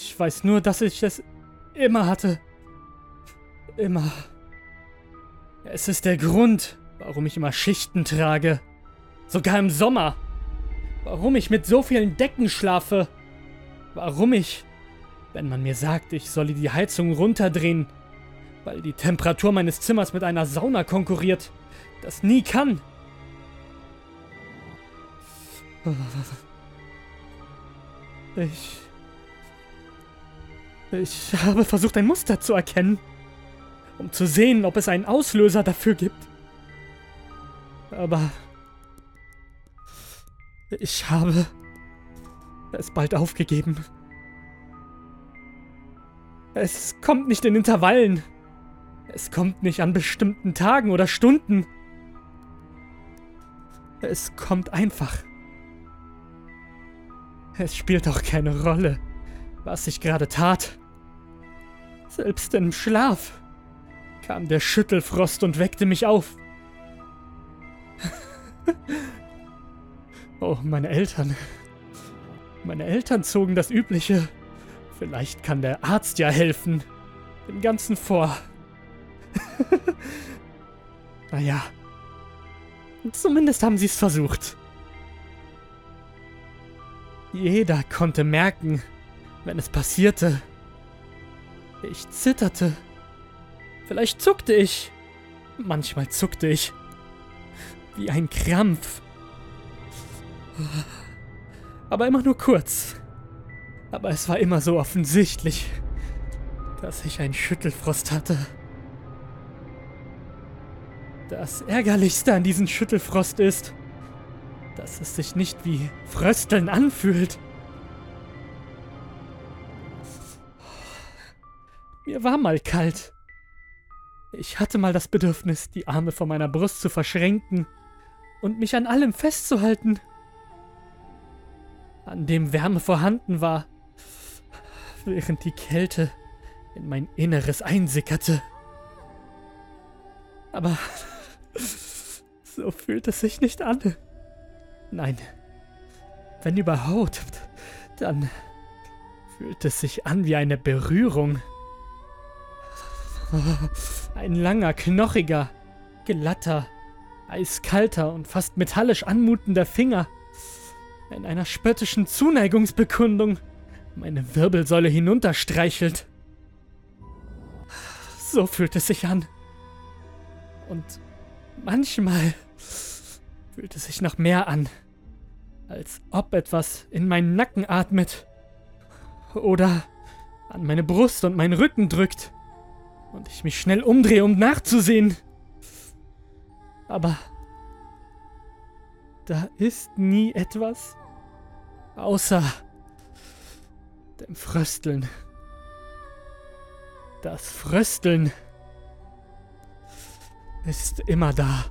Ich weiß nur, dass ich es immer hatte. Immer. Es ist der Grund, warum ich immer Schichten trage. Sogar im Sommer. Warum ich mit so vielen Decken schlafe. Warum ich, wenn man mir sagt, ich solle die Heizung runterdrehen, weil die Temperatur meines Zimmers mit einer Sauna konkurriert, das nie kann. Ich. Ich habe versucht, ein Muster zu erkennen, um zu sehen, ob es einen Auslöser dafür gibt. Aber. Ich habe es bald aufgegeben. Es kommt nicht in Intervallen. Es kommt nicht an bestimmten Tagen oder Stunden. Es kommt einfach. Es spielt auch keine Rolle, was ich gerade tat. Selbst im Schlaf kam der Schüttelfrost und weckte mich auf. oh, meine Eltern. Meine Eltern zogen das Übliche. Vielleicht kann der Arzt ja helfen. Dem Ganzen vor. naja. Zumindest haben sie es versucht. Jeder konnte merken, wenn es passierte. Ich zitterte. Vielleicht zuckte ich. Manchmal zuckte ich. Wie ein Krampf. Aber immer nur kurz. Aber es war immer so offensichtlich, dass ich einen Schüttelfrost hatte. Das Ärgerlichste an diesem Schüttelfrost ist, dass es sich nicht wie Frösteln anfühlt. Mir war mal kalt. Ich hatte mal das Bedürfnis, die Arme vor meiner Brust zu verschränken und mich an allem festzuhalten, an dem Wärme vorhanden war, während die Kälte in mein Inneres einsickerte. Aber so fühlt es sich nicht an. Nein. Wenn überhaupt, dann fühlt es sich an wie eine Berührung. Ein langer, knochiger, glatter, eiskalter und fast metallisch anmutender Finger in einer spöttischen Zuneigungsbekundung meine Wirbelsäule hinunterstreichelt. So fühlt es sich an. Und manchmal fühlt es sich noch mehr an, als ob etwas in meinen Nacken atmet oder an meine Brust und meinen Rücken drückt und ich mich schnell umdrehe, um nachzusehen. Aber da ist nie etwas außer dem Frösteln. Das Frösteln ist immer da.